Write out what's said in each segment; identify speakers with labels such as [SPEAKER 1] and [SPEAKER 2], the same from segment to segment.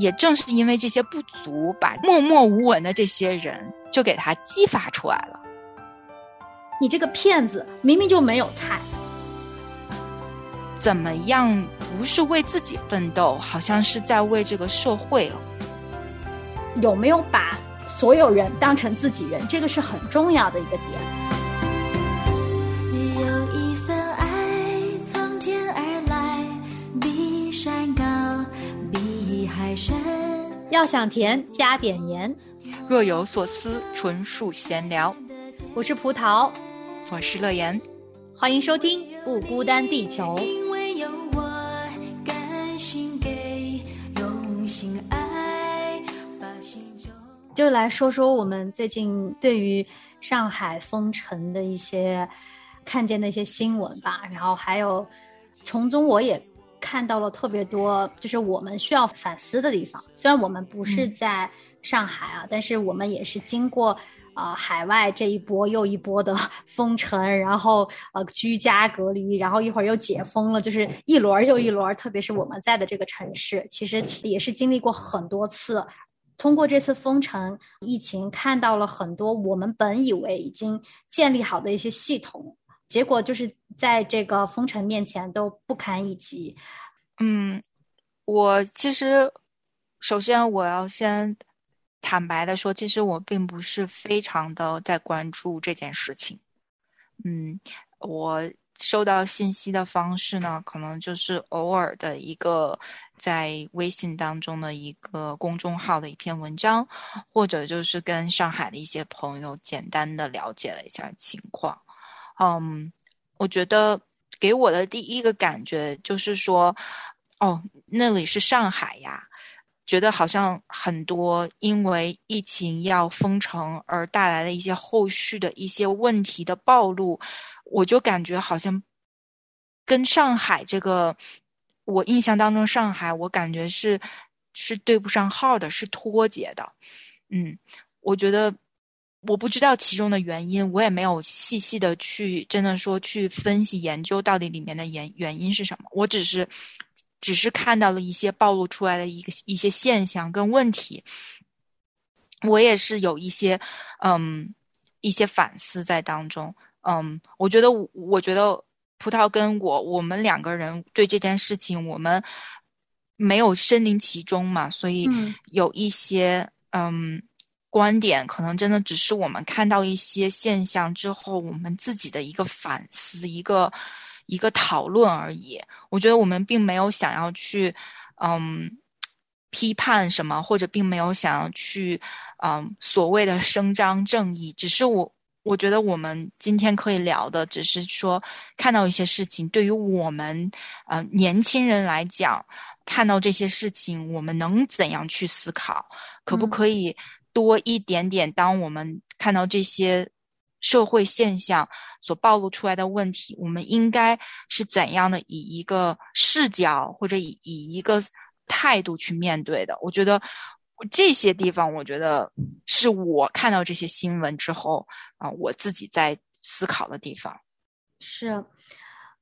[SPEAKER 1] 也正是因为这些不足，把默默无闻的这些人就给他激发出来了。
[SPEAKER 2] 你这个骗子，明明就没有菜。
[SPEAKER 1] 怎么样？不是为自己奋斗，好像是在为这个社会哦。
[SPEAKER 2] 有没有把所有人当成自己人？这个是很重要的一个点。要想甜，加点盐。
[SPEAKER 1] 若有所思，纯属闲聊。
[SPEAKER 2] 我是葡萄，
[SPEAKER 1] 我是乐言，
[SPEAKER 2] 欢迎收听《不孤单地球》。
[SPEAKER 3] 因为有我甘心给，用心爱，把心中。
[SPEAKER 2] 就来说说我们最近对于上海封城的一些看见的一些新闻吧，然后还有从中我也看到了特别多，就是我们需要反思的地方。虽然我们不是在上海啊，但是我们也是经过啊、呃海外这一波又一波的 封城，然后呃居家隔离，然后一会儿又解封了，就是一轮儿又一轮儿。特别是我们在的这个城市，其实也是经历过很多次。通过这次封城疫情，看到了很多我们本以为已经建立好的一些系统，结果就是在这个封城面前都不堪一击。
[SPEAKER 1] 嗯，我其实首先我要先坦白的说，其实我并不是非常的在关注这件事情。嗯，我收到信息的方式呢，可能就是偶尔的一个在微信当中的一个公众号的一篇文章，或者就是跟上海的一些朋友简单的了解了一下情况。嗯，我觉得给我的第一个感觉就是说，哦，那里是上海呀，觉得好像很多因为疫情要封城而带来的一些后续的一些问题的暴露，我就感觉好像跟上海这个，我印象当中上海，我感觉是是对不上号的，是脱节的。嗯，我觉得我不知道其中的原因，我也没有细细的去真的说去分析研究到底里面的原原因是什么，我只是只是看到了一些暴露出来的一个一些现象跟问题，我也是有一些嗯一些反思在当中。嗯，我觉得我我觉得葡萄跟我我们两个人对这件事情我们没有身临其中嘛，所以
[SPEAKER 2] 嗯。
[SPEAKER 1] 有一些嗯观点，可能真的只是我们看到一些现象之后，我们自己的一个反思，一个一个讨论而已。我觉得我们并没有想要去嗯批判什么，或者并没有想要去嗯所谓的伸张正义，只是我。我觉得我们今天可以聊的，只是说看到一些事情，对于我们呃年轻人来讲，看到这些事情，我们能怎样去思考？可不可以多一点点？当我们看到这些社会现象所暴露出来的问题，我们应该是怎样的以一个视角或者以以一个态度去面对的？我觉得。这些地方，我觉得是我看到这些新闻之后啊、我自己在思考的地方。
[SPEAKER 2] 是，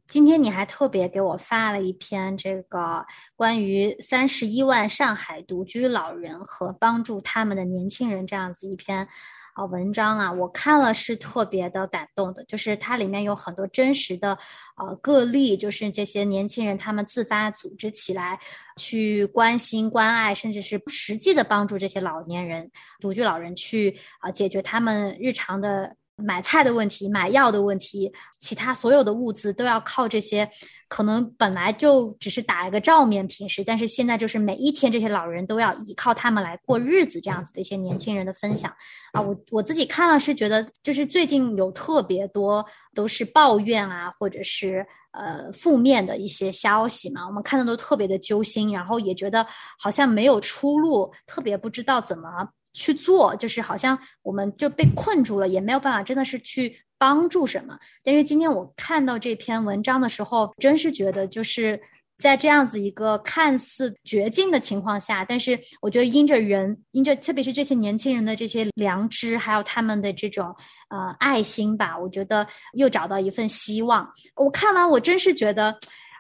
[SPEAKER 2] 今天你还特别给我发了一篇这个关于三十一万上海独居老人和帮助他们的年轻人这样子一篇啊文章啊，我看了是特别的感动的，就是它里面有很多真实的呃个例，就是这些年轻人他们自发组织起来去关心、关爱，甚至是实际的帮助这些老年人、独居老人去啊、解决他们日常的。买菜的问题、买药的问题，其他所有的物资都要靠这些，可能本来就只是打一个照面，平时，但是现在就是每一天这些老人都要依靠他们来过日子，这样子的一些年轻人的分享啊，我我自己看了是觉得，就是最近有特别多都是抱怨啊，或者是呃负面的一些消息嘛，我们看的都特别的揪心，然后也觉得好像没有出路，特别不知道怎么。去做，就是好像我们就被困住了，也没有办法真的是去帮助什么。但是今天我看到这篇文章的时候，真是觉得就是在这样子一个看似绝境的情况下，但是我觉得因着人，因着特别是这些年轻人的这些良知，还有他们的这种呃爱心吧，我觉得又找到一份希望。我看完，我真是觉得。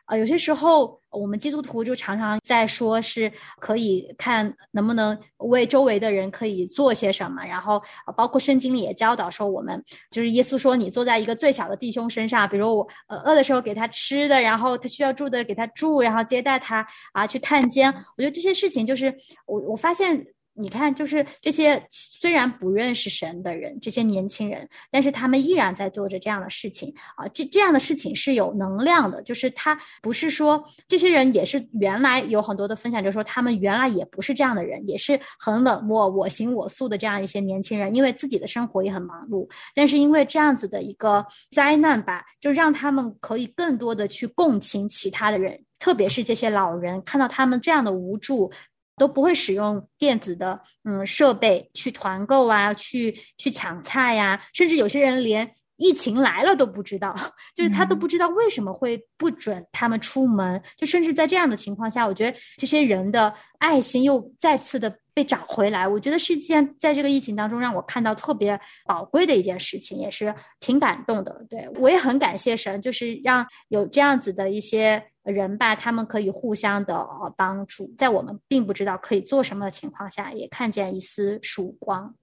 [SPEAKER 2] 啊，有些时候我们基督徒就常常在说，是可以看能不能为周围的人可以做些什么，然后包括圣经里也教导说，我们就是耶稣说，你坐在一个最小的弟兄身上，比如我饿的时候给他吃的，然后他需要住的给他住，然后接待他啊去探监。我觉得这些事情就是我我发现。你看，就是这些虽然不认识神的人，这些年轻人，但是他们依然在做着这样的事情啊。这这样的事情是有能量的，就是他不是说这些人也是原来有很多的分享，就是说他们原来也不是这样的人，也是很冷漠、我行我素的这样一些年轻人，因为自己的生活也很忙碌，但是因为这样子的一个灾难吧，就让他们可以更多的去共情其他的人，特别是这些老人，看到他们这样的无助。都不会使用电子的嗯设备去团购啊，去去抢菜呀，甚至有些人连疫情来了都不知道，就是他都不知道为什么会不准他们出门。就甚至在这样的情况下，我觉得这些人的爱心又再次的被找回来。我觉得是件在这个疫情当中让我看到特别宝贵的一件事情，也是挺感动的。对我也很感谢神，就是让有这样子的一些。人吧，他们可以互相的帮助，在我们并不知道可以做什么的情况下，也看见一丝曙光。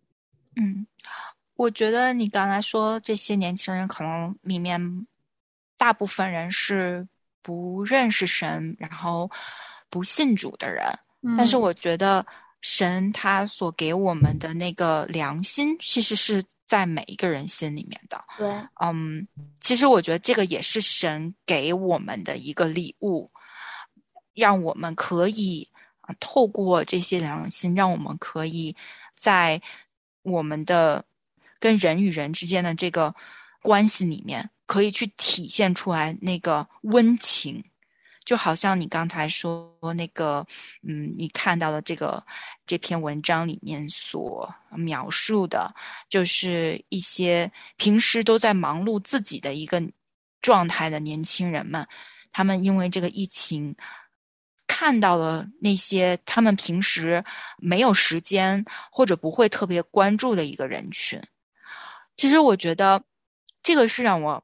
[SPEAKER 1] 嗯，我觉得你刚才说这些年轻人可能里面大部分人是不认识神，然后不信主的人，但是我觉得。神他所给我们的那个良心，其实是在每一个人心里面的。
[SPEAKER 2] 对，
[SPEAKER 1] 嗯，其实我觉得这个也是神给我们的一个礼物，让我们可以啊，透过这些良心，让我们可以在我们的跟人与人之间的这个关系里面，可以去体现出来那个温情。就好像你刚才说那个，嗯，你看到的这个这篇文章里面所描述的，就是一些平时都在忙碌自己的一个状态的年轻人们，他们因为这个疫情，看到了那些他们平时没有时间或者不会特别关注的一个人群。其实我觉得这个是让我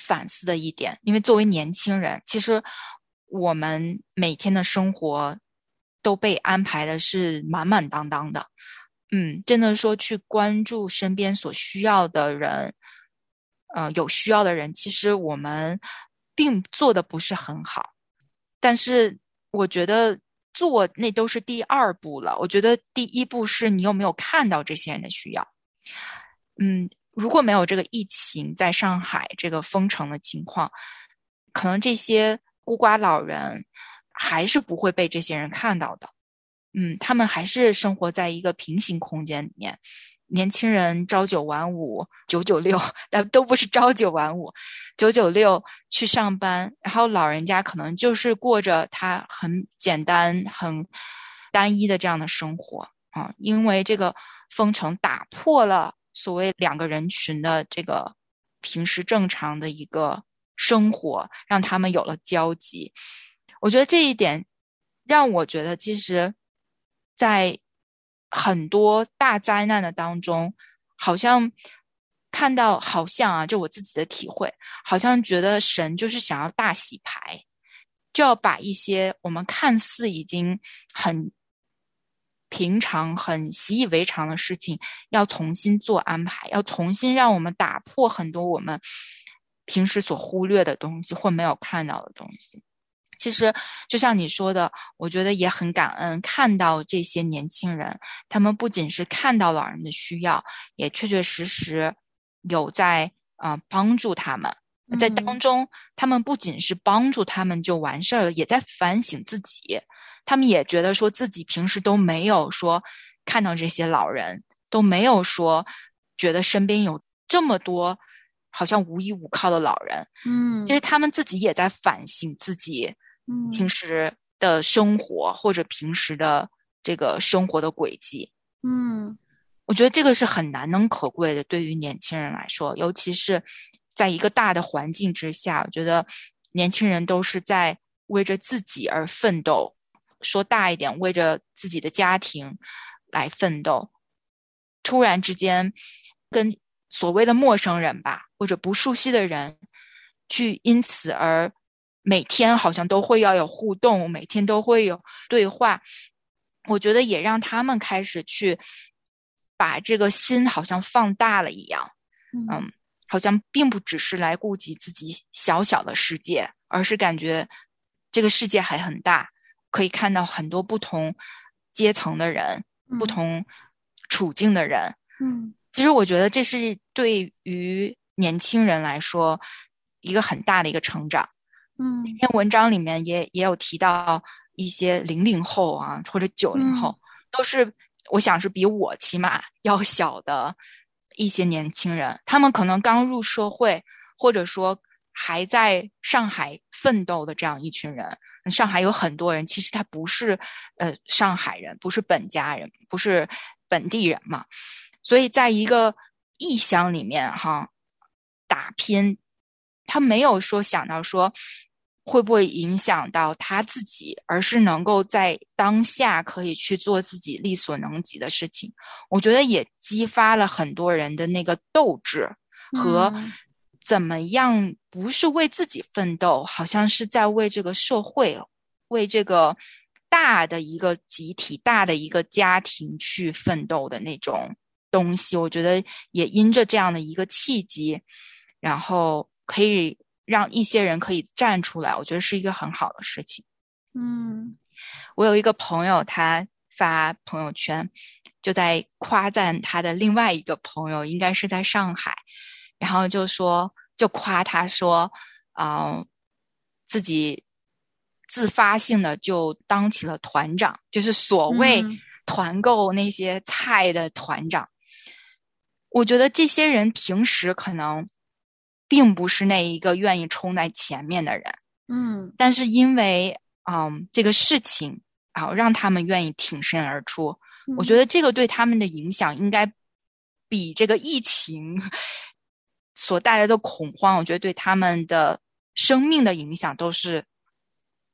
[SPEAKER 1] 反思的一点，因为作为年轻人，其实。我们每天的生活都被安排的是满满当当的，嗯，真的说去关注身边所需要的人，呃，有需要的人，其实我们并做的不是很好。但是我觉得做那都是第二步了。我觉得第一步是你有没有看到这些人的需要。嗯，如果没有这个疫情在上海这个封城的情况，可能这些。孤寡老人还是不会被这些人看到的，嗯，他们还是生活在一个平行空间里面。年轻人朝九晚五，九九六，但都不是朝九晚五，九九六去上班。然后老人家可能就是过着他很简单、很单一的这样的生活啊，因为这个封城打破了所谓两个人群的这个平时正常的一个。生活让他们有了交集，我觉得这一点让我觉得，其实，在很多大灾难的当中，好像看到，好像啊，就我自己的体会，好像觉得神就是想要大洗牌，就要把一些我们看似已经很平常、很习以为常的事情，要重新做安排，要重新让我们打破很多我们。平时所忽略的东西或没有看到的东西，其实就像你说的，我觉得也很感恩看到这些年轻人，他们不仅是看到老人的需要，也确确实实有在啊帮助他们。在当中，他们不仅是帮助他们就完事儿了，也在反省自己。他们也觉得说自己平时都没有说看到这些老人，都没有说觉得身边有这么多。好像无依无靠的老人，
[SPEAKER 2] 嗯，
[SPEAKER 1] 其实他们自己也在反省自己，嗯，平时的生活或者平时的这个生活的轨迹，
[SPEAKER 2] 嗯，
[SPEAKER 1] 我觉得这个是很难能可贵的，对于年轻人来说，尤其是在一个大的环境之下，我觉得年轻人都是在为着自己而奋斗，说大一点，为着自己的家庭来奋斗，突然之间跟。所谓的陌生人吧，或者不熟悉的人，去因此而每天好像都会要有互动，每天都会有对话。我觉得也让他们开始去把这个心好像放大了一样，嗯，好像并不只是来顾及自己小小的世界，而是感觉这个世界还很大，可以看到很多不同阶层的人，不同处境的人。
[SPEAKER 2] 嗯，
[SPEAKER 1] 其实我觉得这是对于年轻人来说一个很大的一个成长。
[SPEAKER 2] 嗯，
[SPEAKER 1] 那篇文章里面也也有提到。一些零零后啊，或者九零后，都是我想是比我起码 要小的一些年轻人。他们可能刚入社会，或者说还在上海奋斗的这样一群人。上海有很多人，其实他不是呃上海人，不是本家人，不是本地人嘛。所以在一个异乡里面哈打拼，他没有说想到说。会不会影响到他自己，而是能够在当下可以去做自己力所能及的事情？我觉得也激发了很多人的那个斗志和怎么样，不是为自己奋斗，好像是在为这个社会、为这个大的一个集体、大的一个家庭去奋斗的那种东西。我觉得也因着这样的一个契机，然后可以。让一些人可以站出来，我觉得是一个很好的事情。
[SPEAKER 2] 嗯，
[SPEAKER 1] 我有一个朋友，他发朋友圈，就在夸赞他的另外一个朋友，应该是在上海，然后就说，就夸他说，嗯，自己自发性的就当起了团长，就是所谓团购那些菜的团长。我觉得这些人平时可能。并不是那一个愿意冲在前面的人，
[SPEAKER 2] 嗯，
[SPEAKER 1] 但是因为嗯这个事情啊，让他们愿意挺身而出。我觉得这个对他们的影响应该比这个疫情所带来的恐慌，我觉得对他们的生命的影响都是。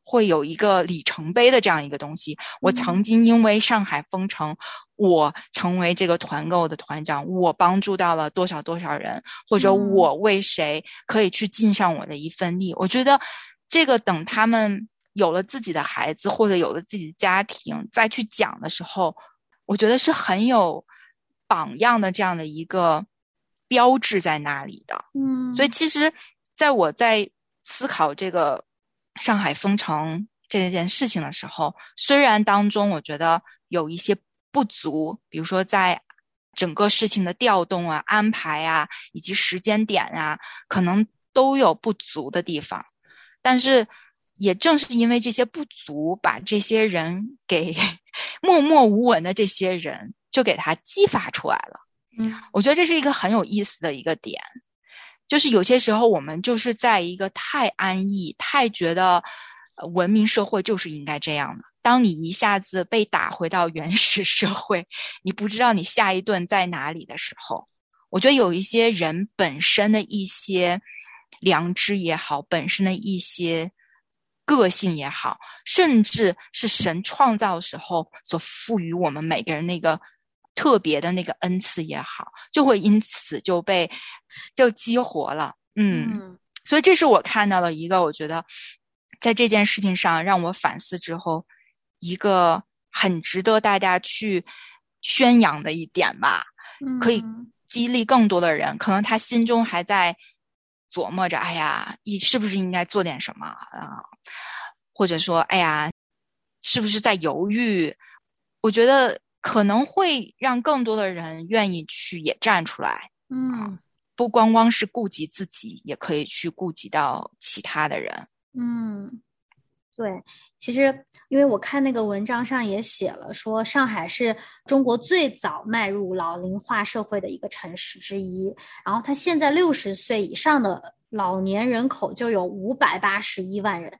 [SPEAKER 1] 会有一个里程碑的这样一个东西。我曾经因为上海封城，我成为这个团购的团长，我帮助到了多少多少人，或者我为谁可以去尽上我的一份力。我觉得这个等他们有了自己的孩子或者有了自己的家庭再去讲的时候，我觉得是很有榜样的这样的一个标志在那里的。
[SPEAKER 2] 嗯，
[SPEAKER 1] 所以其实在我在思考这个。上海封城这件事情的时候，虽然当中我觉得有一些不足，比如说在整个事情的调动啊、安排啊，以及时间点啊，可能都有不足的地方。但是也正是因为这些不足，把这些人给 默默无闻的这些人，就给他激发出来了。我觉得这是一个很有意思的一个点。就是有些时候，我们就是在一个太安逸、太觉得文明社会就是应该这样的。当你一下子被打回到原始社会，你不知道你下一顿在哪里的时候，我觉得有一些人本身的一些良知也好，本身的一些个性也好，甚至是神创造的时候所赋予我们每个人那个。特别的那个恩赐也好，就会因此就被就激活了。嗯，所以这是我看到了一个，我觉得在这件事情上让我反思之后，一个很值得大家去宣扬的一点吧。可以激励更多的人。可能他心中还在琢磨着：“哎呀，你是不是应该做点什么啊？”或者说：“哎呀，是不是在犹豫？”我觉得。可能会让更多的人愿意去也站出来，
[SPEAKER 2] 嗯，
[SPEAKER 1] 不光光是顾及自己，也可以去顾及到其他的人。
[SPEAKER 2] 嗯，对，其实因为我看那个文章上也写了，说上海是中国最早迈入老龄化社会的一个城市之一，然后它现在六十岁以上的老年人口就有五百八十一万人，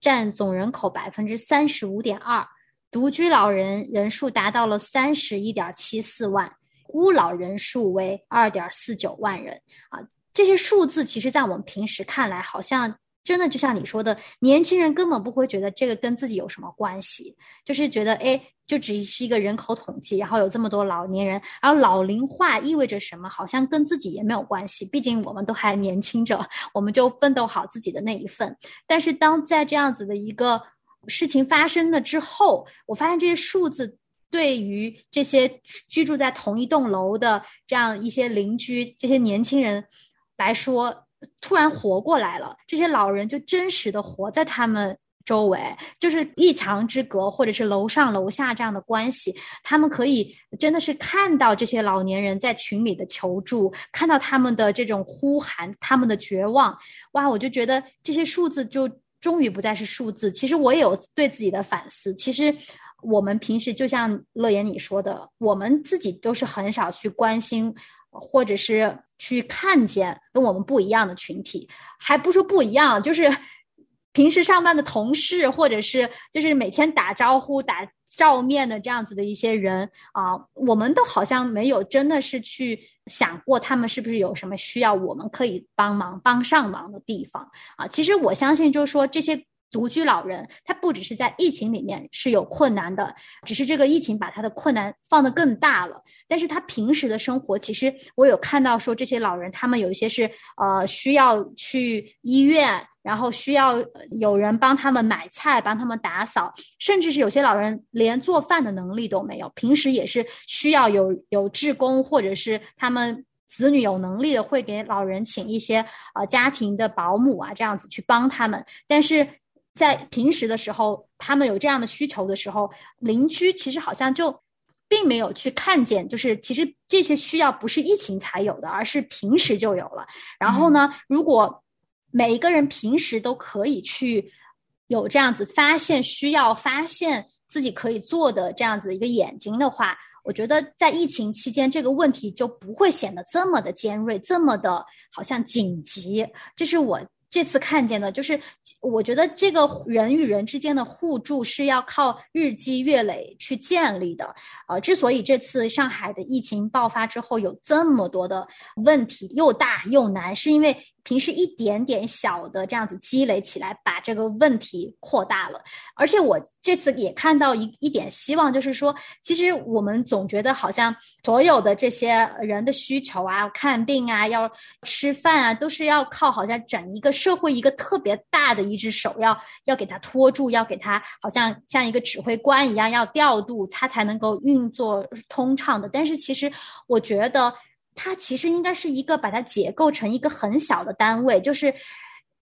[SPEAKER 2] 占总人口百分之三十五点二。独居老人人数达到了三十一点七四万，孤老人数为二点四九万人啊。这些数字其实，在我们平时看来，好像真的就像你说的，年轻人根本不会觉得这个跟自己有什么关系，就是觉得哎，就只是一个人口统计，然后有这么多老年人，而老龄化意味着什么？好像跟自己也没有关系，毕竟我们都还年轻着，我们就奋斗好自己的那一份。但是当在这样子的一个事情发生了之后，我发现这些数字对于这些居住在同一栋楼的这样一些邻居、这些年轻人来说。突然活过来了，这些老人就真实的活在他们周围，就是一墙之隔，或者是楼上楼下这样的关系。他们可以真的是看到这些老年人在群里的求助，看到他们的这种呼喊，他们的绝望。哇，我就觉得这些数字就终于不再是数字。其实我也有对自己的反思。其实我们平时就像乐言你说的，我们自己都是很少去关心。或者是去看见跟我们不一样的群体，还不说不一样，就是平时上班的同事，或者是就是每天打招呼、打照面的这样子的一些人啊，我们都好像没有真的是去想过他们是不是有什么需要我们可以帮忙帮上忙的地方啊。其实我相信，就是说这些。独居老人，他不只是在疫情里面是有困难的，只是这个疫情把他的困难放得更大了。但是他平时的生活，其实我有看到说，这些老人他们有一些是呃需要去医院，然后需要有人帮他们买菜、帮他们打扫，甚至是有些老人连做饭的能力都没有，平时也是需要有有志工或者是他们子女有能力的会给老人请一些呃家庭的保姆啊，这样子去帮他们，但是。在平时的时候，他们有这样的需求的时候，邻居其实好像就并没有去看见，就是其实这些需要不是疫情才有的，而是平时就有了。然后呢，如果每一个人平时都可以去有这样子发现需要、发现自己可以做的这样子一个眼睛的话，我觉得在疫情期间这个问题就不会显得这么的尖锐，这么的好像紧急。这是我。这次看见的，就是我觉得这个人与人之间的互助是要靠日积月累去建立的。呃，之所以这次上海的疫情爆发之后有这么多的问题，又大又难，是因为。平时一点点小的这样子积累起来，把这个问题扩大了。而且我这次也看到一一点希望，就是说，其实我们总觉得好像所有的这些人的需求啊，看病啊，要吃饭啊，都是要靠好像整一个社会一个特别大的一只手，要要给他拖住，要给他好像像一个指挥官一样要调度，他才能够运作通畅的。但是其实我觉得。它其实应该是一个把它结构成一个很小的单位，就是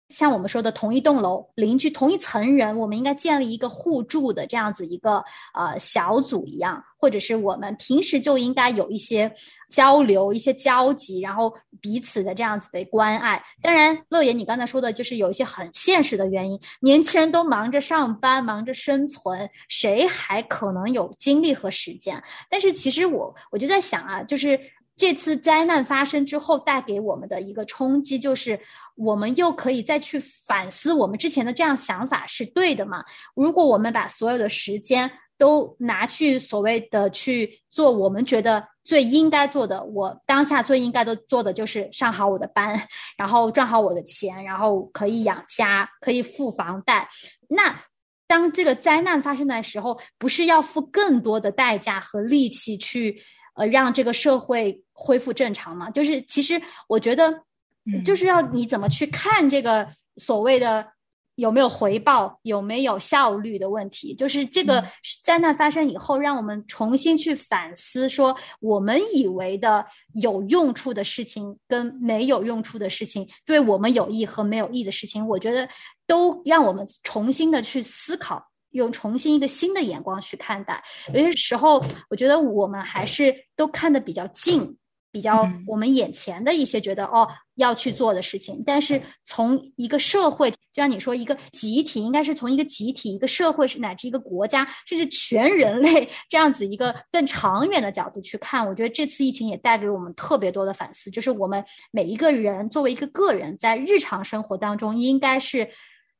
[SPEAKER 2] 像我们说的同一栋楼邻居同一层人，我们应该建立一个互助的这样子一个呃小组一样，或者是我们平时就应该有一些交流、一些交集，然后彼此的这样子的关爱。当然，乐言，你刚才说的就是有一些很现实的原因，年轻人都忙着上班、忙着生存，谁还可能有精力和时间？但是其实我我就在想啊，就是。这次灾难发生之后，带给我们的一个冲击，就是我们又可以再去反思，我们之前的这样想法是对的吗？如果我们把所有的时间都拿去所谓的去做我们觉得最应该做的，我当下最应该的做的就是上好我的班，然后赚好我的钱，然后可以养家，可以付房贷。那当这个灾难发生的时候，不是要付更多的代价和力气去？呃，让这个社会恢复正常嘛？就是其实我觉得，就是要你怎么去看这个所谓的有没有回报、有没有效率的问题。就是这个灾难发生以后，让我们重新去反思，说我们以为的有用处的事情跟没有用处的事情，对我们有益和没有益的事情，我觉得都让我们重新的去思考。用重新一个新的眼光去看待，有些时候我觉得我们还是都看得比较近，比较我们眼前的一些觉得哦要去做的事情。但是从一个社会，就像你说，一个集体，应该是从一个集体、一个社会，是乃至一个国家，甚至全人类这样子一个更长远的角度去看。我觉得这次疫情也带给我们特别多的反思，就是我们每一个人作为一个个人，在日常生活当中应该是。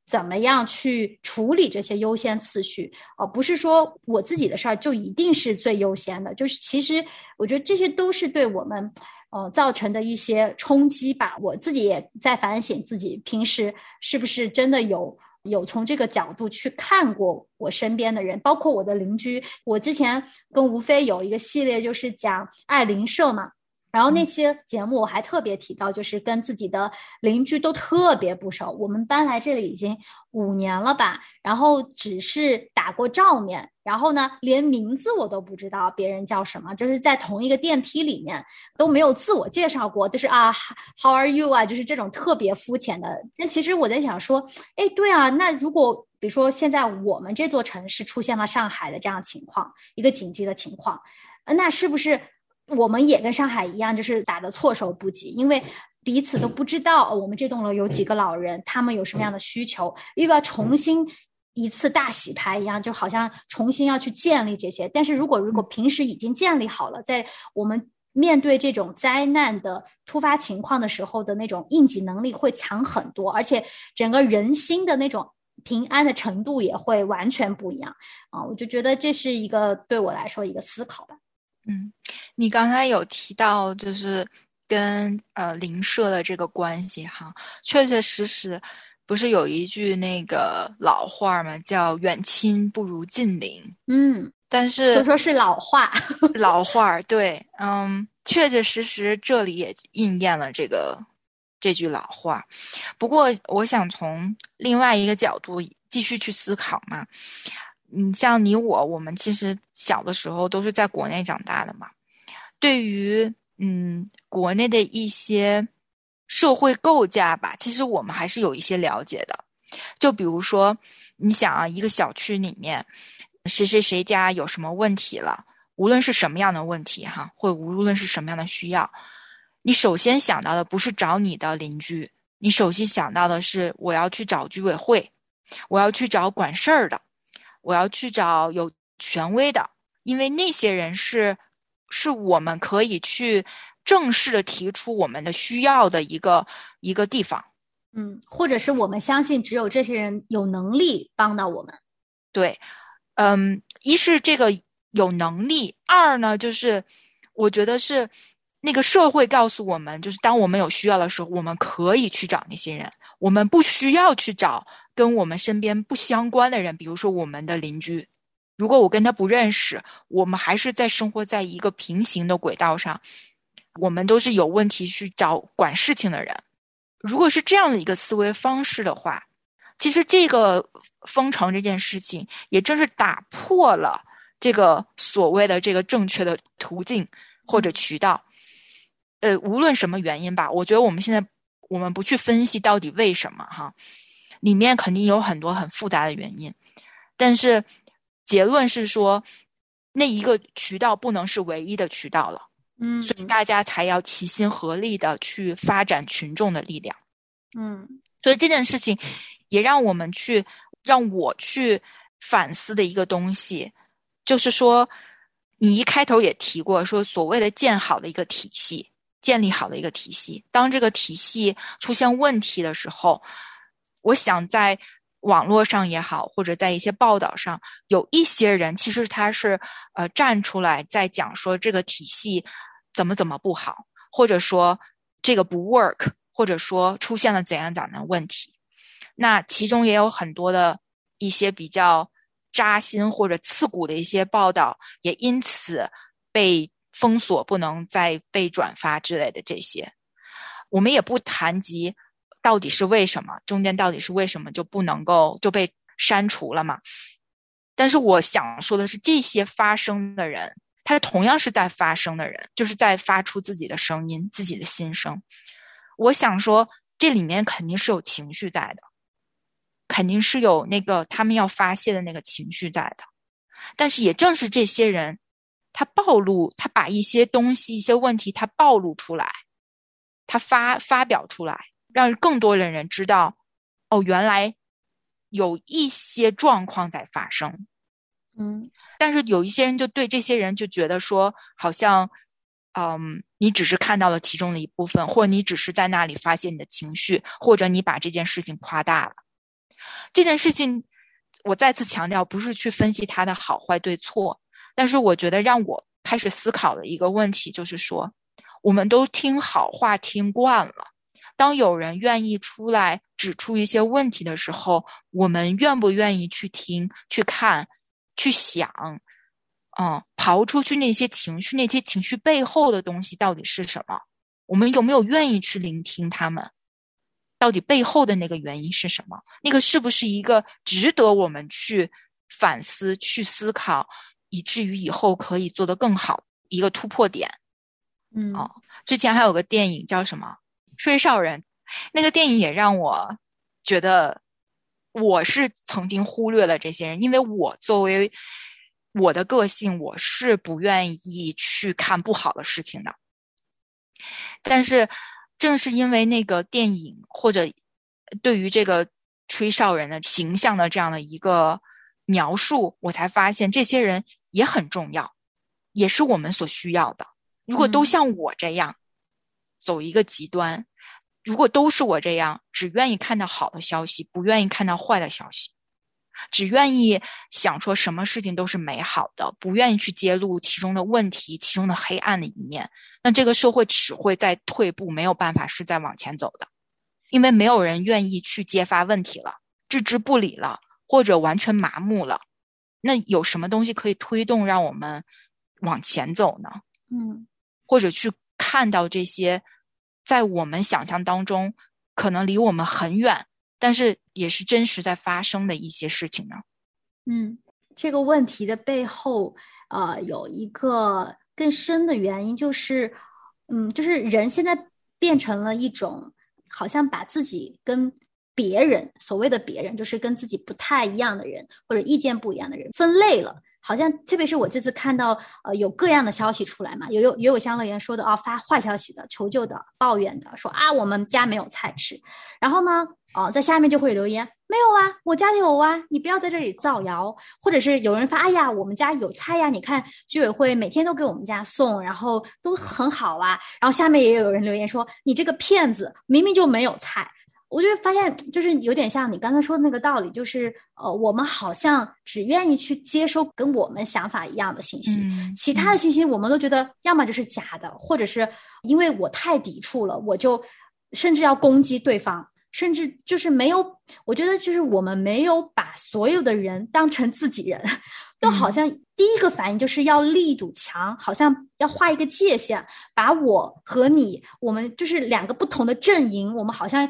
[SPEAKER 2] 怎么样去处理这些优先次序？哦，不是说我自己的事儿就一定是最优先的，就是其实我觉得这些都是对我们，呃造成的一些冲击吧。我自己也在反省自己平时是不是真的有有从这个角度去看过我身边的人，包括我的邻居。我之前跟吴飞有一个系列，就是讲爱邻舍嘛。然后那些节目我还特别提到，就是跟自己的邻居都特别不熟。我们搬来这里已经五年了吧，然后只是打过照面，然后呢，连名字我都不知道别人叫什么，就是在同一个电梯里面都没有自我介绍过，就是啊，How are you 啊，就是这种特别肤浅的。那其实我在想说，哎，对啊，那如果比如说现在我们这座城市出现了上海的这样情况，一个紧急的情况，那是不是？我们也跟上海一样，就是打的措手不及，因为彼此都不知道我们这栋楼有几个老人，他们有什么样的需求，又要重新一次大洗牌一样，就好像重新要去建立这些。但是如果如果平时已经建立好了，在我们面对这种灾难的突发情况的时候的那种应急能力会强很多，而且整个人心的那种平安的程度也会完全不一样啊！我就觉得这是一个对我来说一个思考吧。
[SPEAKER 1] 嗯，你刚才有提到就是跟呃邻舍的这个关系哈，确确实实不是有一句那个老话嘛？叫远亲不如近邻。
[SPEAKER 2] 嗯，
[SPEAKER 1] 但是
[SPEAKER 2] 所说是老话，
[SPEAKER 1] 老话对，嗯，确确实实这里也应验了这个这句老话。不过我想从另外一个角度继续去思考嘛。你像你我，我们其实小的时候都是在国内长大的嘛。对于嗯国内的一些社会构架吧，其实我们还是有一些了解的。就比如说，你想啊，一个小区里面谁谁谁家有什么问题了，无论是什么样的问题哈，或无论是什么样的需要，你首先想到的不是找你的邻居，你首先想到的是我要去找居委会，我要去找管事儿的。我要去找有权威的，因为那些人是，是我们可以去正式的提出我们的需要的一个一个地方，
[SPEAKER 2] 嗯，或者是我们相信只有这些人有能力帮到我们。
[SPEAKER 1] 对，嗯，一是这个有能力，二呢就是我觉得是那个社会告诉我们，就是当我们有需要的时候，我们可以去找那些人，我们不需要去找。跟我们身边不相关的人，比如说我们的邻居，如果我跟他不认识，我们还是在生活在一个平行的轨道上，我们都是有问题去找管事情的人。如果是这样的一个思维方式的话，其实这个封城这件事情，也正是打破了这个所谓的这个正确的途径或者渠道。呃，无论什么原因吧，我觉得我们现在我们不去分析到底为什么哈。里面肯定有很多很复杂的原因，但是结论是说，那一个渠道不能是唯一的渠道了。
[SPEAKER 2] 嗯，
[SPEAKER 1] 所以大家才要齐心合力的去发展群众的力量。
[SPEAKER 2] 嗯，
[SPEAKER 1] 所以这件事情也让我们去让我去反思的一个东西，就是说，你一开头也提过说，所谓的建好的一个体系，建立好的一个体系，当这个体系出现问题的时候。我想在网络上也好，或者在一些报道上，有一些人其实他是呃站出来在讲说这个体系怎么怎么不好，或者说这个不 work，或者说出现了怎样怎样的问题。那其中也有很多的一些比较扎心或者刺骨的一些报道，也因此被封锁，不能再被转发之类的这些。我们也不谈及。到底是为什么？中间到底是为什么就不能够就被删除了嘛？但是我想说的是，这些发声的人，他同样是在发声的人，就是在发出自己的声音、自己的心声。我想说，这里面肯定是有情绪在的，肯定是有那个他们要发泄的那个情绪在的。但是也正是这些人，他暴露，他把一些东西、一些问题，他暴露出来，他发发表出来。让更多的人知道，哦，原来有一些状况在发生，
[SPEAKER 2] 嗯，
[SPEAKER 1] 但是有一些人就对这些人就觉得说，好像，嗯，你只是看到了其中的一部分，或者你只是在那里发泄你的情绪，或者你把这件事情夸大了。这件事情，我再次强调，不是去分析它的好坏对错，但是我觉得让我开始思考的一个问题就是说，我们都听好话听惯了。当有人愿意出来指出一些问题的时候，我们愿不愿意去听、去看、去想？嗯，刨出去那些情绪，那些情绪背后的东西到底是什么？我们有没有愿意去聆听他们？到底背后的那个原因是什么？那个是不是一个值得我们去反思、去思考，以至于以后可以做得更好一个突破点？
[SPEAKER 2] 嗯，
[SPEAKER 1] 哦，之前还有个电影叫什么《吹哨人》，那个电影也让我觉得我是曾经忽略了这些人，因为我作为我的个性，我是不愿意去看不好的事情的。但是，正是因为那个电影或者对于这个吹哨人的形象的这样的一个描述，我才发现这些人也很重要，也是我们所需要的。如果都像我这样走一个极端，如果都是我这样，只愿意看到好的消息，不愿意看到坏的消息，只愿意想说什么事情都是美好的，不愿意去揭露其中的问题、其中的黑暗的一面，那这个社会只会在退步，没有办法是在往前走的，因为没有人愿意去揭发问题了，置之不理了，或者完全麻木了。那有什么东西可以推动让我们往前走呢？
[SPEAKER 2] 嗯。
[SPEAKER 1] 或者去看到这些，在我们想象当中可能离我们很远，但是也是真实在发生的一些事情呢？
[SPEAKER 2] 嗯，这个问题的背后，呃，有一个更深的原因，就是，嗯，就是人现在变成了一种，好像把自己跟别人，所谓的别人，就是跟自己不太一样的人，或者意见不一样的人，分类了。好像特别是我这次看到，呃，有各样的消息出来嘛，有有也有像乐言说的啊，发坏消息的、求救的、抱怨的，说啊，我们家没有菜吃。然后呢，哦，在下面就会留言，没有啊，我家有啊，你不要在这里造谣。或者是有人发，哎呀，我们家有菜呀，你看居委会每天都给我们家送，然后都很好啊。然后下面也有人留言说，你这个骗子，明明就没有菜。我就发现，就是有点像你刚才说的那个道理，就是呃，我们好像只愿意去接收跟我们想法一样的信息，其他的信息我们都觉得要么就是假的，或者是因为我太抵触了，我就甚至要攻击对方，甚至就是没有，我觉得就是我们没有把所有的人当成自己人，都好像第一个反应就是要立一堵墙，好像要画一个界限，把我和你，我们就是两个不同的阵营，我们好像。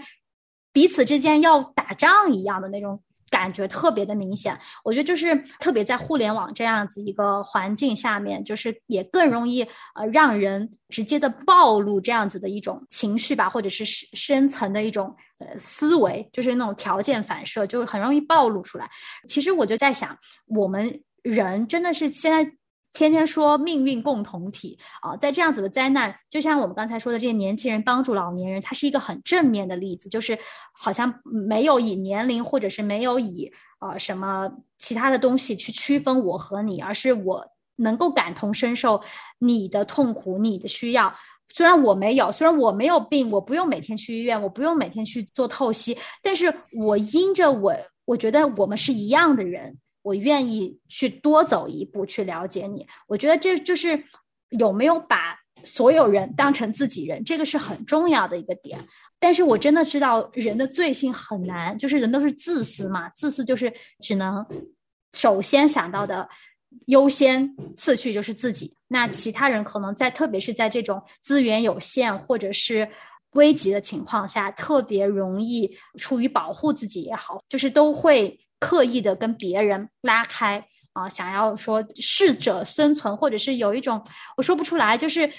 [SPEAKER 2] 彼此之间要打仗一样的那种感觉特别的明显，我觉得就是特别在互联网这样子一个环境下面，就是也更容易呃让人直接的暴露这样子的一种情绪吧，或者是深深层的一种呃思维，就是那种条件反射，就是很容易暴露出来。其实我就在想，我们人真的是现在。天天说命运共同体啊，在这样子的灾难，就像我们刚才说的，这些年轻人帮助老年人，它是一个很正面的例子，就是好像没有以年龄或者是没有以呃什么其他的东西去区分我和你，而是我能够感同身受你的痛苦、你的需要。虽然我没有，虽然我没有病，我不用每天去医院，我不用每天去做透析，但是我因着我，我觉得我们是一样的人。我愿意去多走一步去了解你，我觉得这就是有没有把所有人当成自己人，这个是很重要的一个点。但是我真的知道人的罪性很难，就是人都是自私嘛，自私就是只能首先想到的优先次序就是自己，那其他人可能在特别是在这种资源有限或者是危急的情况下，特别容易出于保护自己也好，就是都会。刻意的跟别人拉开啊，想要说适者生存，或者是有一种我说不出来，就是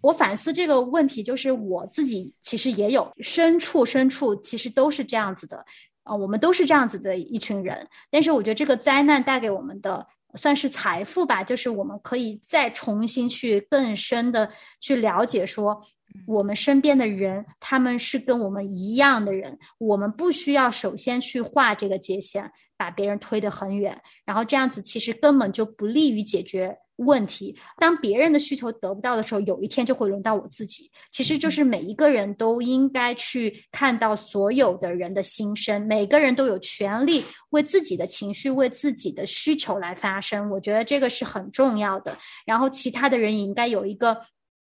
[SPEAKER 2] 我反思这个问题，就是我自己其实也有深处深处，其实都是这样子的啊，我们都是这样子的一群人。但是我觉得这个灾难带给我们的算是财富吧，就是我们可以再重新去更深的去了解说。我们身边的人，他们是跟我们一样的人，我们不需要首先去画这个界限，把别人推得很远，然后这样子其实根本就不利于解决问题。当别人的需求得不到的时候，有一天就会轮到我自己。其实就是每一个人都应该去看到所有的人的心声，每个人都有权利为自己的情绪、为自己的需求来发声。我觉得这个是很重要的。然后其他的人也应该有一个。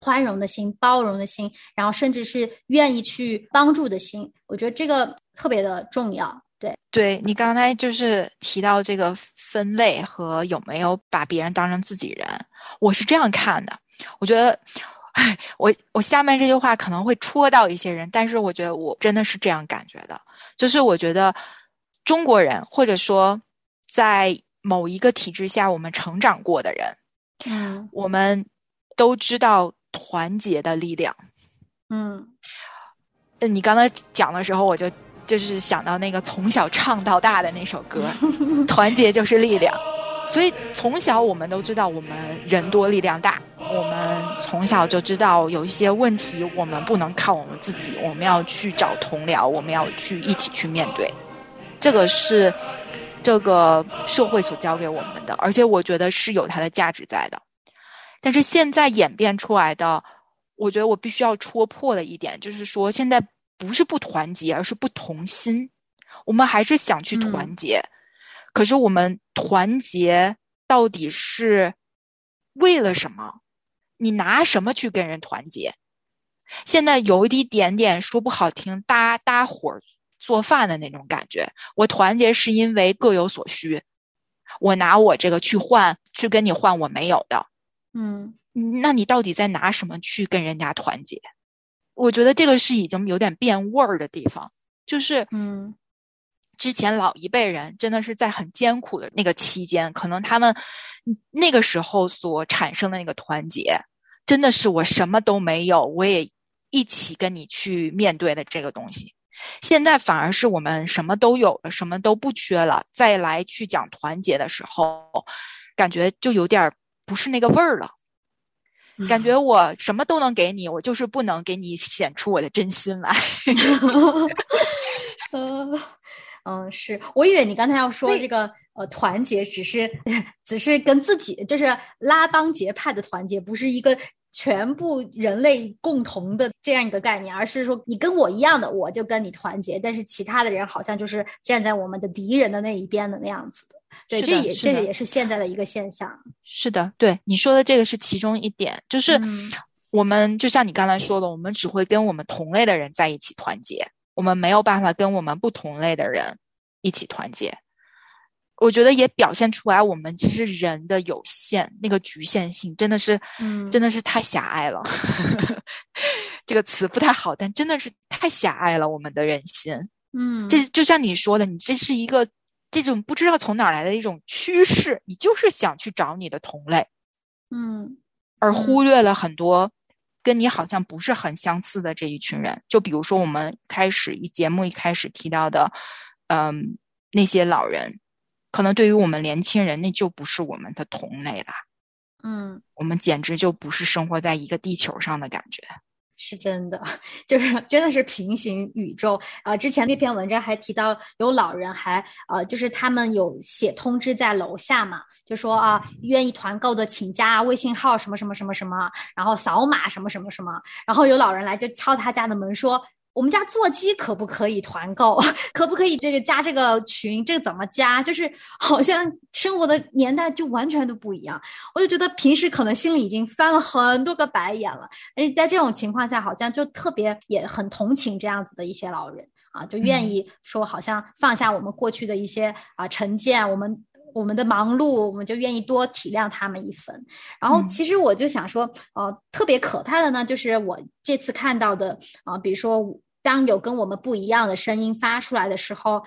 [SPEAKER 2] 宽容的心、包容的心，然后甚至是愿意去帮助的心。我觉得这个特别的重要。对，
[SPEAKER 1] 对你刚才就是提到这个分类和有没有把别人当成自己人，我是这样看的。我觉得，唉，我我下面这句话可能会戳到一些人，但是我觉得我真的是这样感觉的，就是我觉得中国人或者说在某一个体制下我们成长过的人，
[SPEAKER 2] 嗯
[SPEAKER 1] 我们都知道团结的力量。
[SPEAKER 2] 嗯
[SPEAKER 1] 呃，你刚才讲的时候，我就就是想到那个从小唱到大的那首歌，《团结就是力量》。所以从小我们都知道，我们人多力量大。我们从小就知道有一些问题，我们不能靠我们自己，我们要去找同僚，我们要去一起去面对。这个是这个社会所教给我们的，而且我觉得是有它的价值在的。但是现在演变出来的，我觉得我必须要戳破的一点，就是说现在不是不团结，而是不同心。我们还是想去团结，可是我们团结到底是为了什么？你拿什么去跟人团结？现在有一点点说不好听，搭搭伙儿做饭的那种感觉。我团结是因为各有所需，我拿我这个去换，去跟你换我没有的。
[SPEAKER 2] 嗯
[SPEAKER 1] 那你到底在拿什么去跟人家团结？我觉得这个是已经有点变味儿的地方，就是
[SPEAKER 2] 嗯
[SPEAKER 1] 之前老一辈人真的是在很艰苦的那个期间，可能他们那个时候所产生的那个团结，真的是我什么都没有，我也一起跟你去面对的这个东西。现在反而是我们什么都有了，什么都不缺了，再来去讲团结的时候，感觉就有点儿不是那个味儿了。感觉我什么都能给你，我就是不能给你显出我的真心来。
[SPEAKER 2] 呃，嗯，是我以为你刚才要说
[SPEAKER 1] 对
[SPEAKER 2] 这个呃团结只是 只是跟自己就是拉帮结派的团结，不是一个全部人类共同的这样一个概念，而是说你跟我一样的，我就跟你团结，但是其他的人好像就是站在我们的敌人的那一边的那样子的。对，这也
[SPEAKER 1] 是
[SPEAKER 2] 这个也是现在的一个现象。
[SPEAKER 1] 是的，对你说的这个是其中一点，就是
[SPEAKER 2] 嗯
[SPEAKER 1] 我们就像你刚才说的，我们只会跟我们同类的人在一起团结，我们没有办法跟我们不同类的人一起团结。我觉得也表现出来，我们其实人的有限，那个局限性真的是，
[SPEAKER 2] 嗯
[SPEAKER 1] 真的是太狭隘了。这个词不太好，但真的是太狭隘了，我们的人心。
[SPEAKER 2] 嗯，
[SPEAKER 1] 这就像你说的，你这是一个这种不知道从哪儿来的一种趋势，你就是想去找你的同类，
[SPEAKER 2] 嗯
[SPEAKER 1] 而
[SPEAKER 2] 嗯
[SPEAKER 1] 忽略了很多跟你好像不是很相似的这一群人。就比如说我们开始一节目一开始提到的，嗯，那些老人，可能对于我们年轻人，那就不是我们的同类了。
[SPEAKER 2] 嗯。
[SPEAKER 1] 我们简直就不是生活在一个地球上的感觉。
[SPEAKER 2] 是真的，就是真的是平行宇宙啊、之前那篇文章还提到有老人还呃，就是他们有写通知在楼下嘛，就说啊，愿意团购的请加微信号什么什么什么什么，然后扫码什么什么什么，然后有老人来就敲他家的门说。我们家座机可不可以团购？可不可以这个加这个群？这个怎么加？就是好像生活的年代就完全都不一样。我就觉得平时可能心里已经翻了很多个白眼了，而且在这种情况下，好像就特别也很同情这样子的一些老人啊，就愿意说好像放下我们过去的一些啊成见，我们我们的忙碌，我们就愿意多体谅他们一分。然后
[SPEAKER 1] 嗯
[SPEAKER 2] 其实我就想说，呃，特别可怕的呢，就是我这次看到的啊、比如说当有跟我们不一样的声音发出来的时候，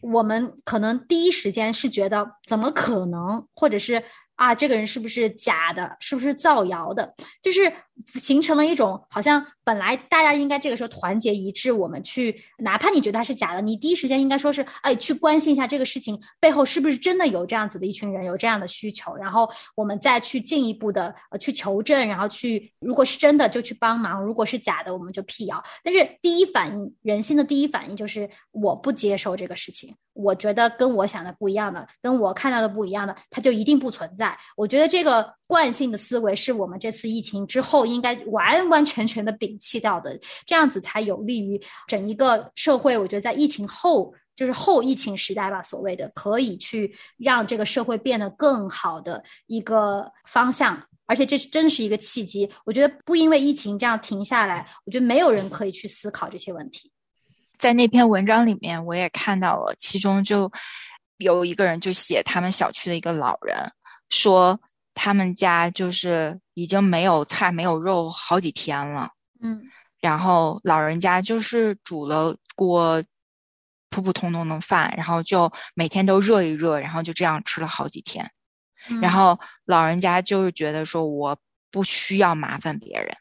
[SPEAKER 2] 我们可能第一时间是觉得怎么可能，或者是啊，这个人是不是假的，是不是造谣的，就是形成了一种好像本来大家应该这个时候团结一致，我们去，哪怕你觉得他是假的，你第一时间应该说是，哎，去关心一下这个事情背后是不是真的有这样子的一群人有这样的需求，然后我们再去进一步的呃去求证，然后去如果是真的就去帮忙，如果是假的我们就辟谣。但是第一反应，人性的第一反应就是我不接受这个事情，我觉得跟我想的不一样的，跟我看到的不一样的，它就一定不存在。我觉得这个惯性的思维是我们这次疫情之后应该完完全全的摒弃掉的，这样子才有利于整一个社会。我觉得在疫情后。就是后疫情时代吧，所谓的可以去让这个社会变得更好的一个方向，而且这是真是一个契机。我觉得不因为疫情这样停下来，我觉得没有人可以去思考这些问题。
[SPEAKER 1] 在那篇文章里面，我也看到了，其中就有一个人就写他们小区的一个老人，说他们家就是已经没有菜没有肉好几天了，
[SPEAKER 2] 嗯，
[SPEAKER 1] 然后老人家就是煮了锅普普通通的饭，然后就每天都热一热，然后就这样吃了好几天，然后老人家就是觉得说我不需要麻烦别人，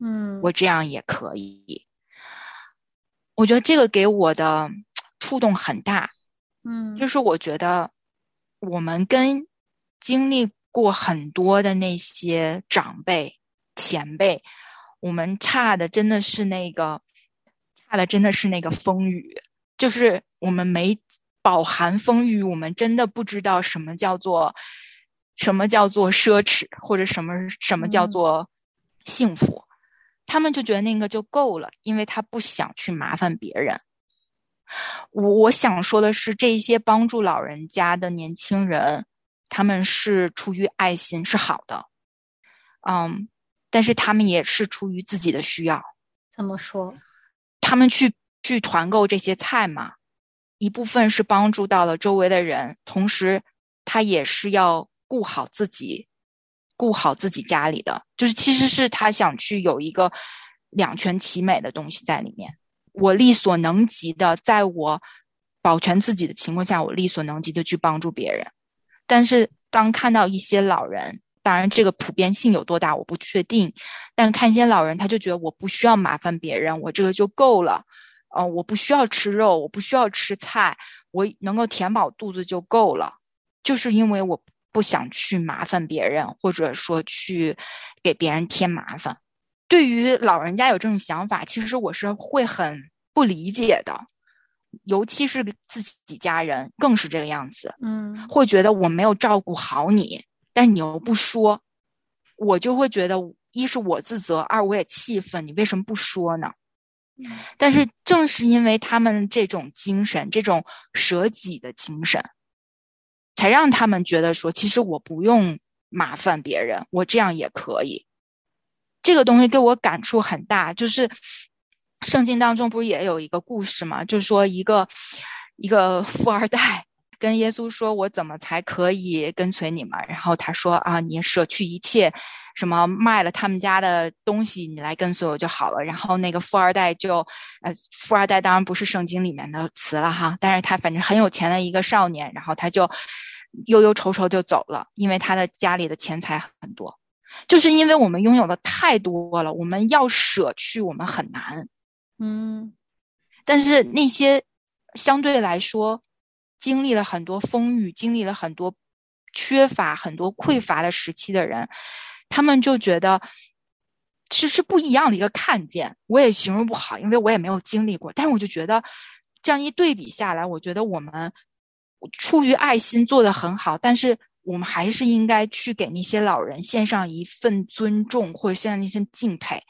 [SPEAKER 2] 嗯，
[SPEAKER 1] 我这样也可以。我觉得这个给我的触动很大，
[SPEAKER 2] 嗯，
[SPEAKER 1] 就是我觉得我们跟经历过很多的那些长辈、前辈，我们差的真的是那个，差的真的是那个风雨，就是我们没饱含风雨，我们真的不知道什么叫做什么叫做奢侈，或者什么什么叫做幸福。他们就觉得那个就够了，因为他不想去麻烦别人。我我想说的是，这些帮助老人家的年轻人，他们是出于爱心，是好的，嗯，但是他们也是出于自己的需要。
[SPEAKER 2] 怎么说？
[SPEAKER 1] 他们去去团购这些菜嘛，一部分是帮助到了周围的人，同时他也是要顾好自己。顾好自己家里的，就是其实是他想去有一个两全其美的东西在里面。我力所能及的，在我保全自己的情况下，我力所能及的去帮助别人。但是当看到一些老人，当然这个普遍性有多大我不确定，但看一些老人，他就觉得我不需要麻烦别人，我这个就够了。呃，我不需要吃肉，我不需要吃菜，我能够填饱肚子就够了。就是因为我。不想去麻烦别人，或者说去给别人添麻烦。对于老人家有这种想法，其实我是会很不理解的，尤其是自己家人更是这个样子。
[SPEAKER 2] 嗯，
[SPEAKER 1] 会觉得我没有照顾好你，但是你又不说，我就会觉得一是我自责，二我也气愤，你为什么不说呢？但是正是因为他们这种精神，这种舍己的精神。才让他们觉得说，其实我不用麻烦别人，我这样也可以。这个东西给我感触很大，就是圣经当中不是也有一个故事吗？就是说一个一个富二代跟耶稣说：“我怎么才可以跟随你们？”然后他说：“啊，你舍去一切，什么卖了他们家的东西，你来跟随我就好了。”然后那个富二代就，呃，富二代当然不是圣经里面的词了哈，但是他反正很有钱的一个少年，然后他就。忧忧愁愁就走了，因为他的家里的钱财很多，就是因为我们拥有的太多了，我们要舍去，我们很难。
[SPEAKER 2] 嗯，
[SPEAKER 1] 但是那些相对来说经历了很多风雨、经历了很多缺乏、很多匮乏的时期的人，他们就觉得是是不一样的一个看见。我也形容不好，因为我也没有经历过，但是我就觉得这样一对比下来，我觉得我们。出于爱心做的很好，但是我们还是应该去给那些老人献上一份尊重，或者献上一份敬佩。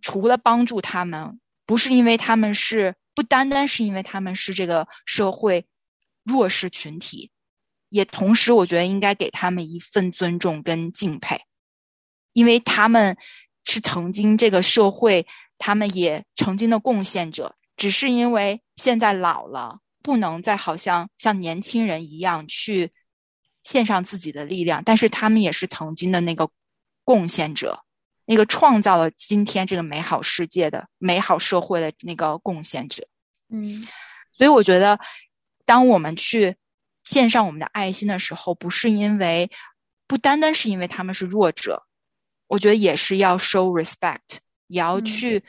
[SPEAKER 1] 除了帮助他们，不是因为他们是，不单单是因为他们是这个社会弱势群体，也同时我觉得应该给他们一份尊重跟敬佩，因为他们是曾经这个社会，他们也曾经的贡献者，只是因为现在老了。不能再好像像年轻人一样去献上自己的力量，但是他们也是曾经的那个贡献者，那个创造了今天这个美好世界的美好社会的那个贡献者。
[SPEAKER 2] 嗯，
[SPEAKER 1] 所以我觉得，当我们去献上我们的爱心的时候，不是因为不单单是因为他们是弱者，我觉得也是要 show respect，也要去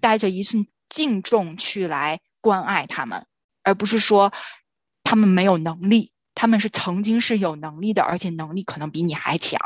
[SPEAKER 1] 带着一份敬重去来关爱他们。而不是说他们没有能力，他们是曾经是有能力的，而且能力可能比你还强。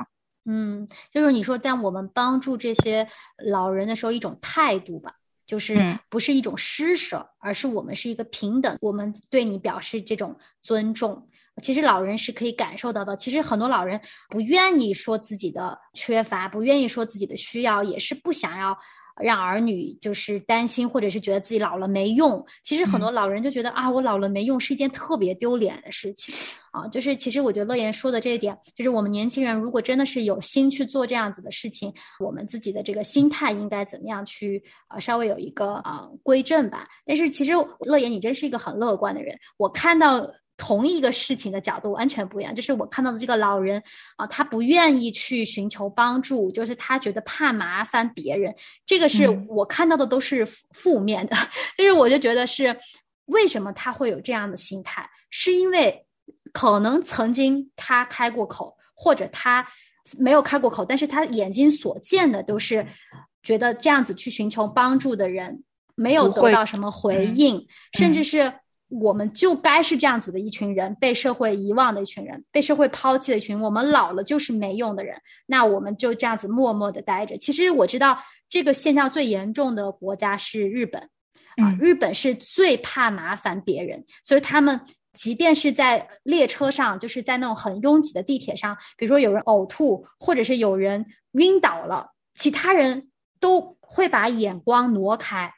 [SPEAKER 2] 嗯，就是你说，但我们帮助这些老人的时候，一种态度吧，就是不是一种施舍，而是我们是一个平等，我们对你表示这种尊重。其实老人是可以感受到的。其实很多老人不愿意说自己的缺乏，不愿意说自己的需要，也是不想要。让儿女就是担心，或者是觉得自己老了没用。其实很多老人就觉得啊，我老了没用是一件特别丢脸的事情啊。就是其实我觉得乐言说的这一点，就是我们年轻人如果真的是有心去做这样子的事情，我们自己的这个心态应该怎么样去啊，稍微有一个啊归正吧。但是其实乐言，你真是一个很乐观的人，我看到。同一个事情的角度完全不一样，就是我看到的这个老人啊，他不愿意去寻求帮助，就是他觉得怕麻烦别人。这个是我看到的都是负面的，就是我就觉得是为什么他会有这样的心态，是因为可能曾经他开过口，或者他没有开过口，但是他眼睛所见的都是觉得这样子去寻求帮助的人没有得到什么回应，甚至是。我们就该是这样子的一群人，被社会遗忘的一群人，被社会抛弃的一群。我们老了就是没用的人，那我们就这样子默默的待着。其实我知道这个现象最严重的国家是日本，啊，日本是最怕麻烦别人，所以他们即便是在列车上，就是在那种很拥挤的地铁上，比如说有人呕吐，或者是有人晕倒了，其他人都会把眼光挪开。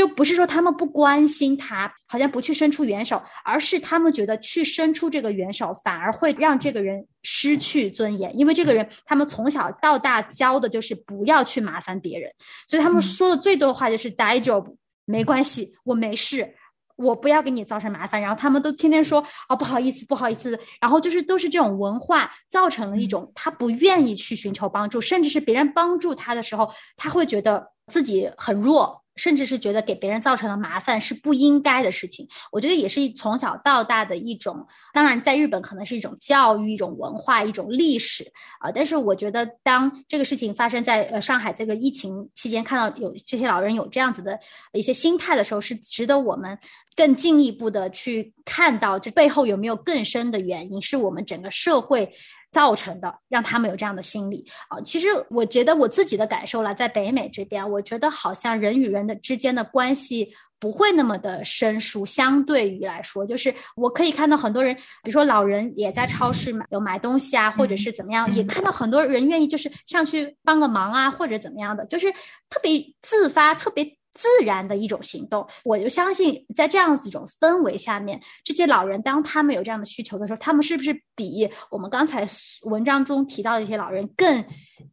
[SPEAKER 2] 就不是说他们不关心他，好像不去伸出援手，而是他们觉得去伸出这个援手，反而会让这个人失去尊严。因为这个人，他们从小到大教的就是不要去麻烦别人，所以他们说的最多的话就是 “die job”，没关系，我没事，我不要给你造成麻烦。然后他们都天天说啊，不好意思，不好意思。然后就是都是这种文化造成了一种他不愿意去寻求帮助，甚至是别人帮助他的时候，他会觉得自己很弱。甚至是觉得给别人造成了麻烦是不应该的事情，我觉得也是从小到大的一种，当然在日本可能是一种教育、一种文化、一种历史啊。但是我觉得，当这个事情发生在呃上海这个疫情期间，看到有这些老人有这样子的一些心态的时候，是值得我们更进一步的去看到这背后有没有更深的原因，是我们整个社会。造成的让他们有这样的心理啊，其实我觉得我自己的感受了，在北美这边，我觉得好像人与人的之间的关系不会那么的生疏，相对于来说，就是我可以看到很多人，比如说老人也在超市买有买东西啊，或者是怎么样，也看到很多人愿意就是上去帮个忙啊，或者怎么样的，就是特别自发，特别。自然的一种行动，我就相信，在这样子一种氛围下面，这些老人当他们有这样的需求的时候，他们是不是比我们刚才文章中提到的这些老人更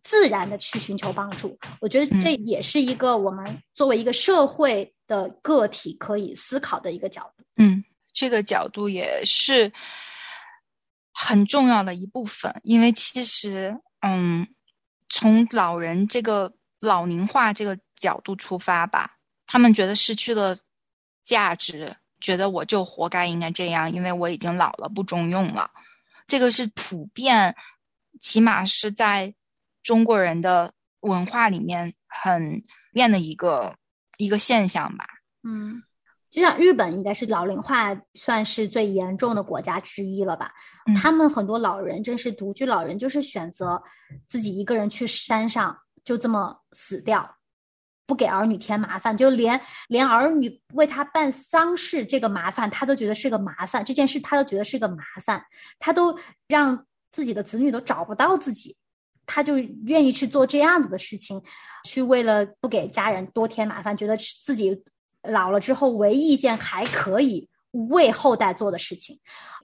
[SPEAKER 2] 自然的去寻求帮助？我觉得这也是一个我们作为一个社会的个体可以思考的一个角度。
[SPEAKER 1] 嗯，这个角度也是很重要的一部分，因为其实，嗯，从老人这个老龄化这个。角度出发吧，他们觉得失去了价值，觉得我就活该应该这样，因为我已经老了不中用了。这个是普遍，起码是在中国人的文化里面很变的一个一个现象吧。
[SPEAKER 2] 嗯，就像日本应该是老龄化算是最严重的国家之一了吧？他们很多老人真是独居老人，就是选择自己一个人去山上，就这么死掉。不给儿女添麻烦，就连连儿女为他办丧事这个麻烦，他都觉得是个麻烦。这件事他都觉得是个麻烦，他都让自己的子女都找不到自己，他就愿意去做这样子的事情，去为了不给家人多添麻烦，觉得自己老了之后唯一一件还可以为后代做的事情，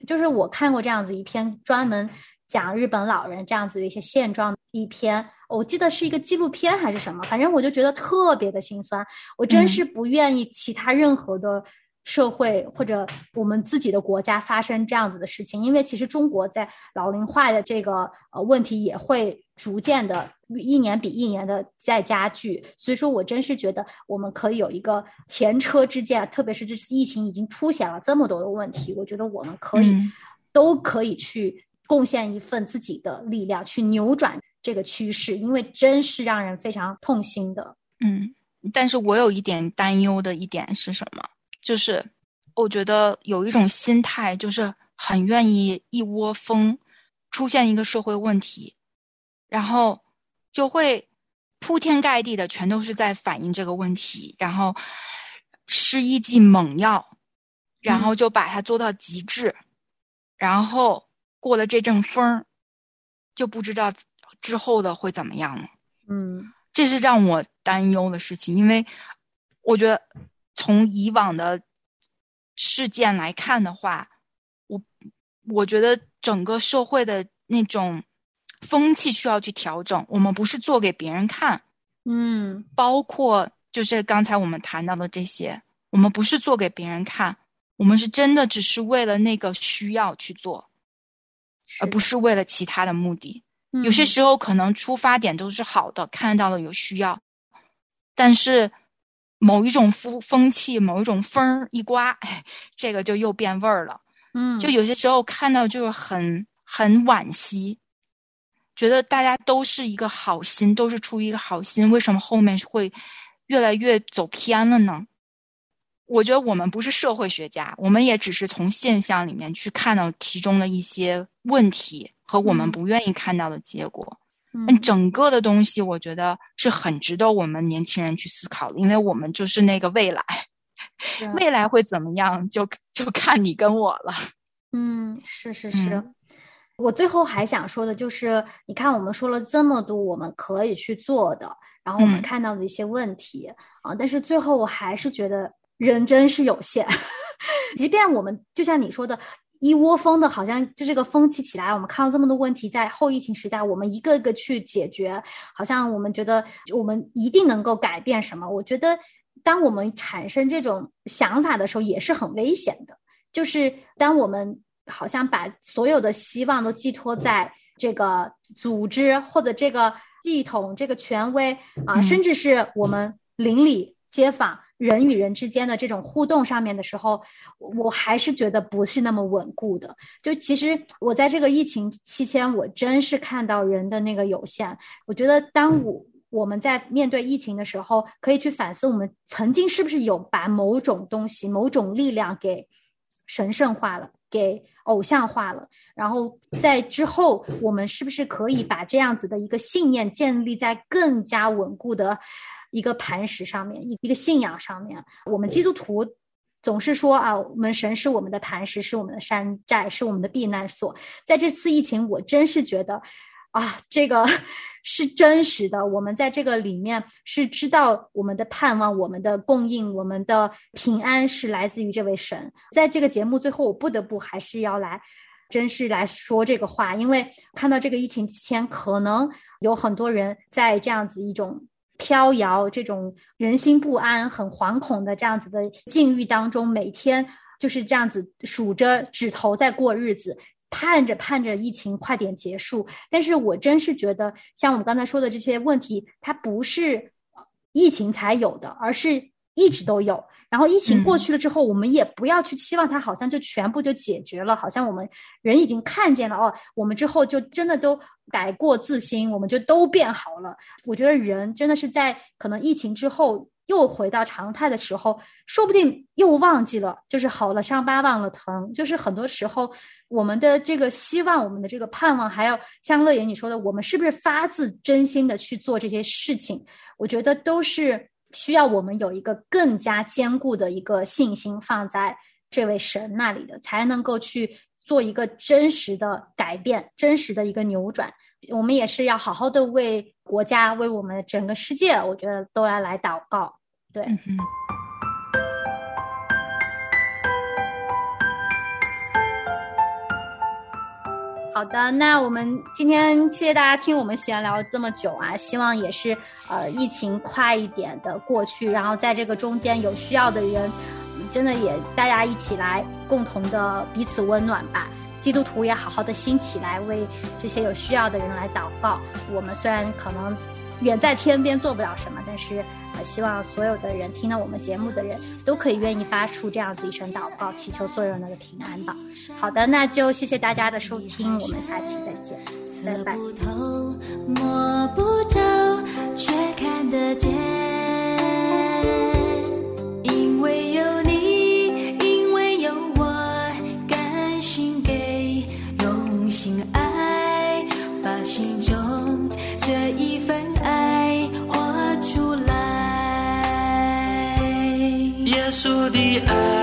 [SPEAKER 2] 就是我看过这样子一篇专门讲日本老人这样子的一些现状一篇。我记得是一个纪录片还是什么，反正我就觉得特别的心酸。我真是不愿意其他任何的社会或者我们自己的国家发生这样子的事情，因为其实中国在老龄化的这个呃问题也会逐渐的一年比一年的在加剧。所以说我真是觉得我们可以有一个前车之鉴，特别是这次疫情已经凸显了这么多的问题，我觉得我们可以都可以去贡献一份自己的力量，去扭转。这个趋势，因为真是让人非常痛心的。
[SPEAKER 1] 嗯，但是我有一点担忧的一点是什么？就是我觉得有一种心态，就是很愿意一窝蜂出现一个社会问题，然后就会铺天盖地的全都是在反映这个问题，然后施一剂猛药，然后就把它做到极致，然后过了这阵风儿，就不知道。之后的会怎么样呢？
[SPEAKER 2] 嗯，
[SPEAKER 1] 这是让我担忧的事情，因为我觉得从以往的事件来看的话，我我觉得整个社会的那种风气需要去调整。我们不是做给别人看，
[SPEAKER 2] 嗯
[SPEAKER 1] 包括就是刚才我们谈到的这些，我们不是做给别人看，我们是真的只是为了那个需要去做，而不是为了其他的目的。有些
[SPEAKER 2] 嗯
[SPEAKER 1] 时候可能出发点都是好的，看到了有需要，但是某一种风风气、某一种风儿一刮，哎，这个就又变味儿了。
[SPEAKER 2] 嗯
[SPEAKER 1] 就有些时候看到就是很很惋惜，觉得大家都是一个好心，都是出于一个好心，为什么后面会越来越走偏了呢？我觉得我们不是社会学家，我们也只是从现象里面去看到其中的一些问题和我们
[SPEAKER 2] 嗯
[SPEAKER 1] 不愿意看到的结果。
[SPEAKER 2] 嗯
[SPEAKER 1] 但整个的东西，我觉得是很值得我们年轻人去思考的，因为我们就是那个未来，未来会怎么样，就就看你跟我了。
[SPEAKER 2] 嗯，是是是。
[SPEAKER 1] 嗯
[SPEAKER 2] 我最后还想说的就是，你看我们说了这么多我们可以去做的，然后我们
[SPEAKER 1] 嗯
[SPEAKER 2] 看到的一些问题啊，但是最后我还是觉得人真是有限。即便我们就像你说的，一窝蜂的，好像就这个风气起来，我们看到这么多问题，在后疫情时代，我们一个个去解决，好像我们觉得我们一定能够改变什么。我觉得，当我们产生这种想法的时候，也是很危险的。就是当我们好像把所有的希望都寄托在这个组织或者这个系统、这个权威啊，
[SPEAKER 1] 嗯
[SPEAKER 2] 甚至是我们邻里街坊人与人之间的这种互动上面的时候，我还是觉得不是那么稳固的。就其实我在这个疫情期间，我真是看到人的那个有限。我觉得当我我们在面对疫情的时候，可以去反思我们曾经是不是有把某种东西、某种力量给神圣化了，给偶像化了。然后在之后，我们是不是可以把这样子的一个信念建立在更加稳固的一个磐石上面，一一个信仰上面？我们基督徒总是说啊，我们神是我们的磐石，是我们的山寨，是我们的避难所。在这次疫情，我真是觉得啊，这个是真实的。我们在这个里面是知道我们的盼望、我们的供应、我们的平安是来自于这位神。在这个节目最后，我不得不还是要来，真是来说这个话，因为看到这个疫情期间，可能有很多人在这样子一种。飘摇，这种人心不安、很惶恐的这样子的境遇当中，每天就是这样子数着指头在过日子，盼着盼着疫情快点结束。但是我真是觉得，像我们刚才说的这些问题，它不是疫情才有的，而是一直都有。然后疫情过去了之后，我们也不要去期望它好像就全部就解决了，好像我们人已经看见了哦，我们之后就真的都改过自新，我们就都变好了。我觉得人真的是在可能疫情之后。又回到常态的时候，说不定又忘记了，就是好了伤疤忘了疼。就是很多时候，我们的这个希望，我们的这个盼望，还有像乐言你说的，我们是不是发自真心的去做这些事情？我觉得都是需要我们有一个更加坚固的一个信心放在这位神那里的，才能够去做一个真实的改变，真实的一个扭转。我们也是要好好的为国家、为我们整个世界，我觉得都来来祷告。对，好的，那我们今天谢谢大家听我们闲聊这么久啊，希望也是呃疫情快一点的过去，然后在这个中间有需要的人，真的也大家一起来共同的彼此温暖吧。基督徒也好好的兴起来，为这些有需要的人来祷告。我们虽然可能远在天边做不了什么，但是呃，希望所有的人听到我们节目的人都可以愿意发出这样子一声祷告，祈求所有人的平安吧。好的，那就谢谢大家的收听，我们下期再见，拜拜。
[SPEAKER 3] 摸不着，却看得见。因为
[SPEAKER 4] 稣